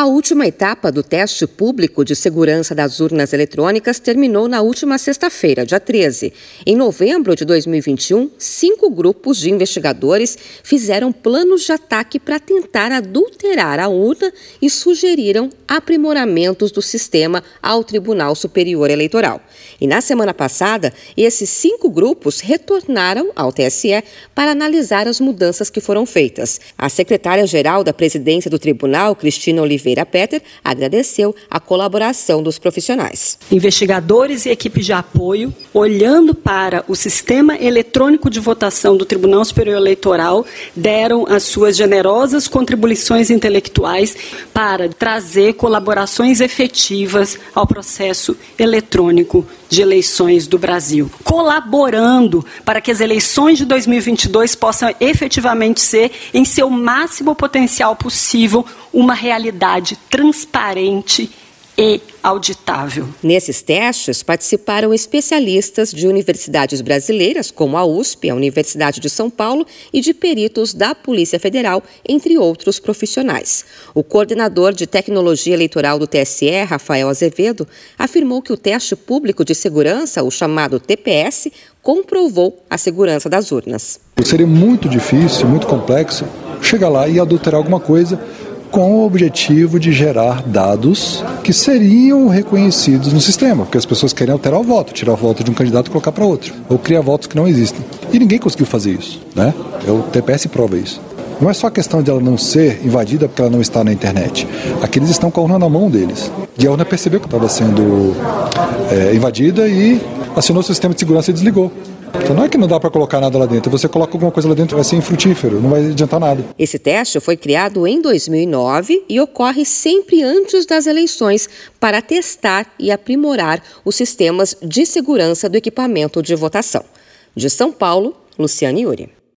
A última etapa do teste público de segurança das urnas eletrônicas terminou na última sexta-feira, dia 13. Em novembro de 2021, cinco grupos de investigadores fizeram planos de ataque para tentar adulterar a urna e sugeriram aprimoramentos do sistema ao Tribunal Superior Eleitoral. E na semana passada, esses cinco grupos retornaram ao TSE para analisar as mudanças que foram feitas. A secretária-geral da presidência do tribunal, Cristina Oliveira, Oliveira Petter agradeceu a colaboração dos profissionais. Investigadores e equipe de apoio, olhando para o sistema eletrônico de votação do Tribunal Superior Eleitoral, deram as suas generosas contribuições intelectuais para trazer colaborações efetivas ao processo eletrônico de eleições do Brasil, colaborando para que as eleições de 2022 possam efetivamente ser, em seu máximo potencial possível, uma realidade transparente e auditável. Nesses testes participaram especialistas de universidades brasileiras, como a USP, a Universidade de São Paulo, e de peritos da Polícia Federal, entre outros profissionais. O coordenador de tecnologia eleitoral do TSE, Rafael Azevedo, afirmou que o teste público de segurança, o chamado TPS, comprovou a segurança das urnas. Seria muito difícil, muito complexo chegar lá e adulterar alguma coisa com o objetivo de gerar dados que seriam reconhecidos no sistema, porque as pessoas querem alterar o voto, tirar o voto de um candidato e colocar para outro, ou criar votos que não existem. E ninguém conseguiu fazer isso, né? É o TPS prova isso. Não é só a questão de ela não ser invadida porque ela não está na internet. Aqueles estão com a urna na mão deles. E a urna percebeu que estava sendo é, invadida e acionou o sistema de segurança e desligou. Então não é que não dá para colocar nada lá dentro. Você coloca alguma coisa lá dentro, vai ser infrutífero, não vai adiantar nada. Esse teste foi criado em 2009 e ocorre sempre antes das eleições para testar e aprimorar os sistemas de segurança do equipamento de votação. De São Paulo, Luciane Yuri.